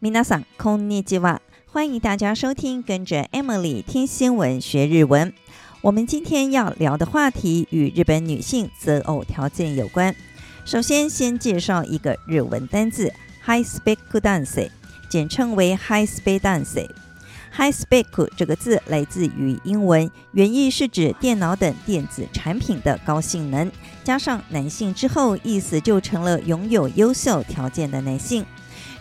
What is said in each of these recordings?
皆さん、こんにちは。欢迎大家收听，跟着 Emily 听新闻学日文。我们今天要聊的话题与日本女性择偶条件有关。首先，先介绍一个日文单字 “high spec 男性”，简称为 “high spec 男性”。high spec 这个字来自于英文，原意是指电脑等电子产品的高性能，加上男性之后，意思就成了拥有优秀条件的男性。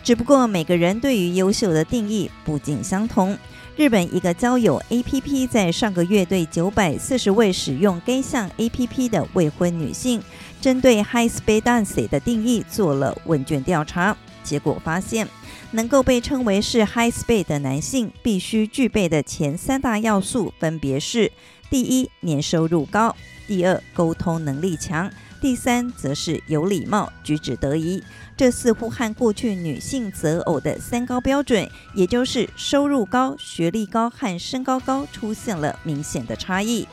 只不过每个人对于优秀的定义不尽相同。日本一个交友 APP 在上个月对九百四十位使用该项 APP 的未婚女性，针对 high Speed Dancing 的定义做了问卷调查，结果发现，能够被称为是 high speed 的男性，必须具备的前三大要素分别是：第一，年收入高；第二，沟通能力强；第三，则是有礼貌、举止得宜。这似乎和过去女性择偶的三高标准，也就是收入高、学历高和身高高，出现了明显的差异。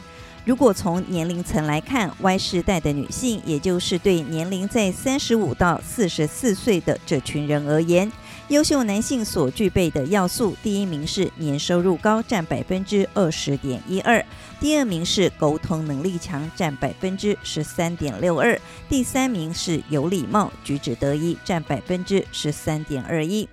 如果从年龄层来看，Y 世代的女性，也就是对年龄在三十五到四十四岁的这群人而言，优秀男性所具备的要素，第一名是年收入高，占百分之二十点一二。第二名是沟通能力强，占百分之十三点六二；第三名是有礼貌、举止得宜，占百分之十三点二一。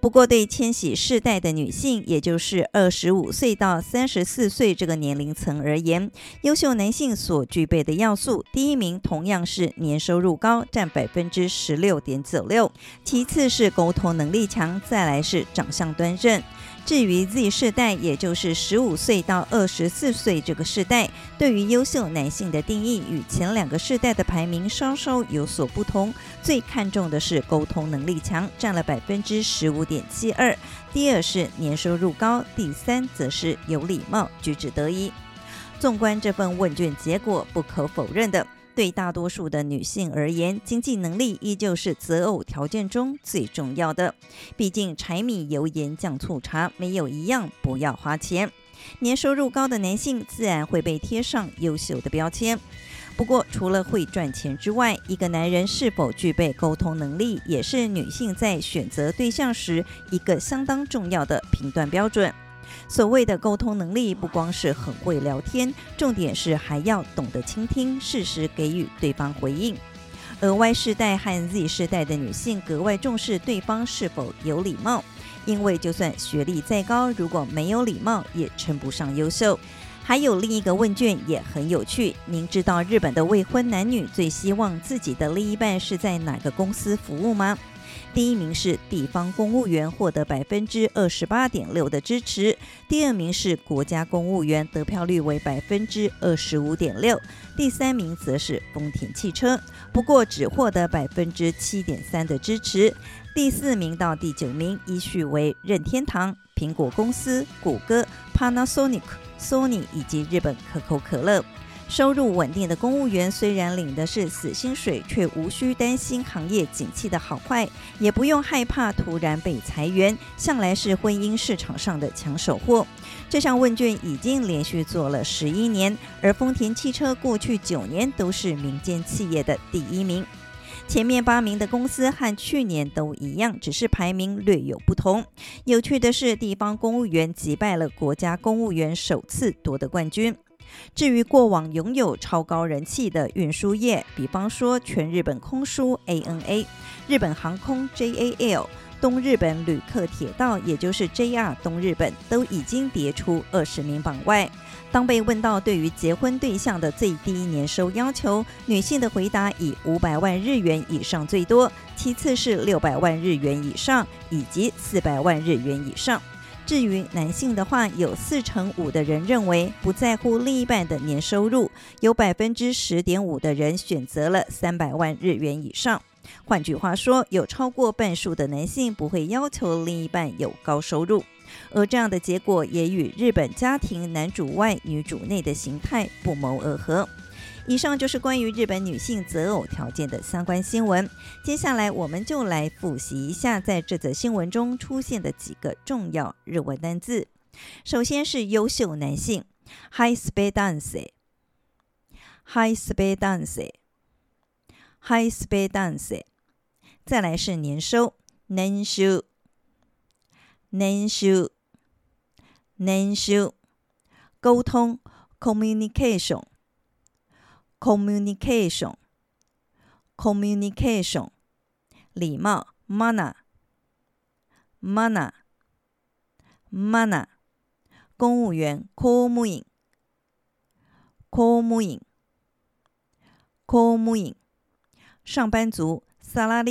不过，对千禧世代的女性，也就是二十五岁到三十四岁这个年龄层而言，优秀男性所具备的要素，第一名同样是年收入高，占百分之十六点九六；其次是沟通能力强，再来是长相端正。至于 Z 世代，也就是十五岁到二十四岁这个世代，对于优秀男性的定义与前两个世代的排名稍稍有所不同。最看重的是沟通能力强，占了百分之十五点七二；第二是年收入高；第三则是有礼貌、举止得宜。纵观这份问卷结果，不可否认的。对大多数的女性而言，经济能力依旧是择偶条件中最重要的。毕竟柴米油盐酱醋茶，没有一样不要花钱。年收入高的男性自然会被贴上优秀的标签。不过，除了会赚钱之外，一个男人是否具备沟通能力，也是女性在选择对象时一个相当重要的评断标准。所谓的沟通能力，不光是很会聊天，重点是还要懂得倾听，适时给予对方回应。而 Y 世代和 Z 世代的女性格外重视对方是否有礼貌，因为就算学历再高，如果没有礼貌，也称不上优秀。还有另一个问卷也很有趣，您知道日本的未婚男女最希望自己的另一半是在哪个公司服务吗？第一名是地方公务员，获得百分之二十八点六的支持；第二名是国家公务员，得票率为百分之二十五点六；第三名则是丰田汽车，不过只获得百分之七点三的支持；第四名到第九名依序为任天堂、苹果公司、谷歌、Panasonic、Sony 以及日本可口可乐。收入稳定的公务员虽然领的是死薪水，却无需担心行业景气的好坏，也不用害怕突然被裁员，向来是婚姻市场上的抢手货。这项问卷已经连续做了十一年，而丰田汽车过去九年都是民间企业的第一名。前面八名的公司和去年都一样，只是排名略有不同。有趣的是，地方公务员击败了国家公务员，首次夺得冠军。至于过往拥有超高人气的运输业，比方说全日本空输 ANA、日本航空 JAL、东日本旅客铁道，也就是 JR 东日本，都已经跌出二十名榜外。当被问到对于结婚对象的最低年收要求，女性的回答以五百万日元以上最多，其次是六百万日元以上，以及四百万日元以上。至于男性的话，有四成五的人认为不在乎另一半的年收入，有百分之十点五的人选择了三百万日元以上。换句话说，有超过半数的男性不会要求另一半有高收入，而这样的结果也与日本家庭男主外女主内的形态不谋而合。以上就是关于日本女性择偶条件的相关新闻。接下来，我们就来复习一下在这则新闻中出现的几个重要日文单字。首先是优秀男性ハイスペ男性ハイスペ男性ハイスペ男性。再来是年收年収 练习，练习，沟通，communication，communication，communication，礼貌，manner，manner，manner，公务员，公务员，公务员，公务员，上班族，サラ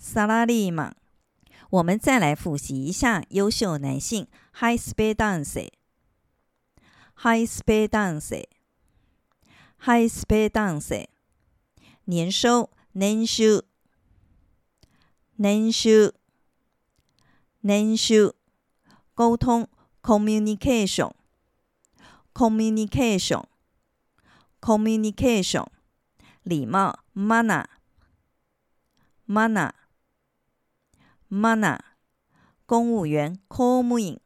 萨拉利玛，我们再来复习一下优秀男性：high speed dance，high speed dance，high speed dance。年收，年收，年收，年收。沟通，communication，communication，communication。礼貌，manner，manner。mana 公务员，Call Me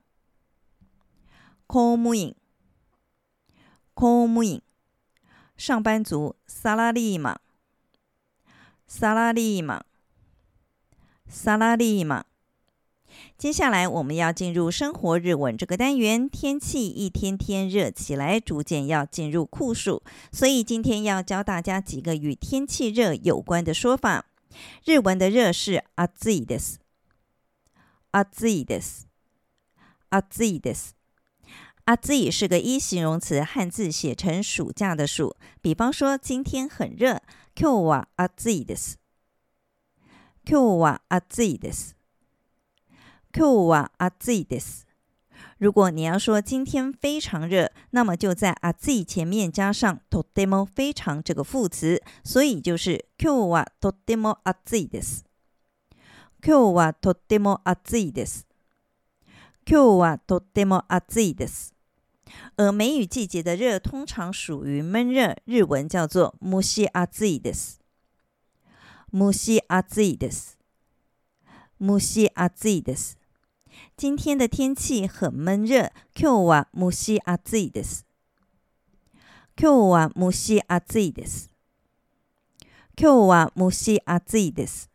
In，Call Me In，Call Me In，上班族，Sala Lima，Sala Lima，Sala Lima。接下来我们要进入生活日文这个单元，天气一天天热起来，逐渐要进入酷暑，所以今天要教大家几个与天气热有关的说法。日文的热是 A Z です。暑いです。暑いです。暑い是个一形容词，汉字写成暑假的暑。比方说，今天很热，今日は暑いです。今日は暑いです。今日は暑いです。如果你要说今天非常热，那么就在暑い前面加上とても非常这个副词，所以就是今日はとても暑いです。 今日はとっても暑いです。今日はとっても暑いです。而梅雨季节的热通常属于闷热，日文叫做蒸し暑いです。蒸し暑いです。蒸し暑いです。今天的天气很闷热。今日は蒸し暑いです。今日は蒸し暑いです。今日は蒸し暑いです。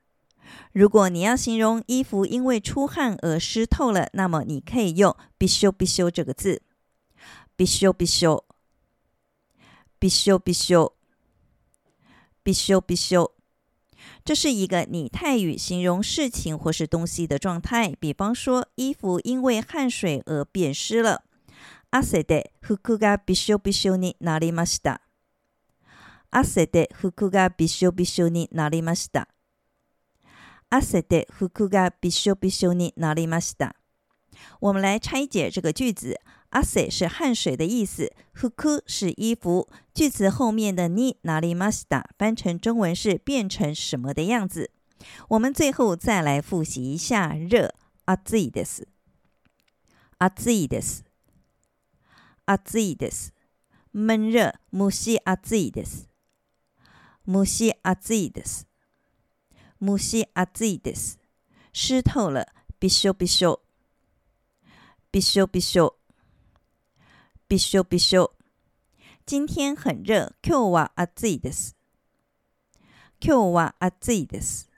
如果你要形容衣服因为出汗而湿透了，那么你可以用びしょびしょ这个字。びしょびしょ，びしょびしょ，びしょびしょ。这是一个拟态语，形容事情或是东西的状态。比方说，衣服因为汗水而变湿了。汗で服がびしょびしょになりました。汗で服がびしょびしょになりました。 汗で服がびしょびしょになりました。我们来拆解这个句子。汗是汗水的意思，服是衣服。句子后面的になりました翻成中文是变成什么的样子。我们最后再来复习一下热。暑いです。暑いです。暑いです。闷热。蒸し暑いです。蒸し暑いです。 蒸し暑いです。湿透了，びしょびしょ。びしょびしょ。びしょびしょ。今天很热，今日は暑いです。今日は暑いです。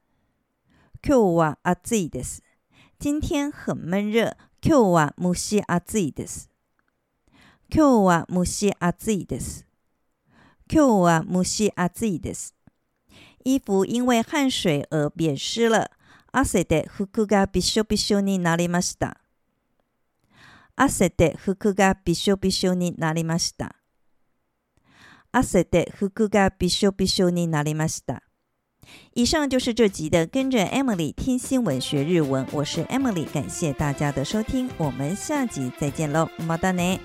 今日は暑いです。今天很闷热，今日は蒸し暑いです。今日は蒸し暑いです。今日は蒸し暑いです。衣服因为汗水而变湿了。汗で服がびしょびしょになりました。汗で服がびしょびしょになりました。汗で服がびしょびしょになりました。以上就是这集的跟着 Emily 听新闻学日文，我是 Emily，感谢大家的收听，我们下集再见喽，またね。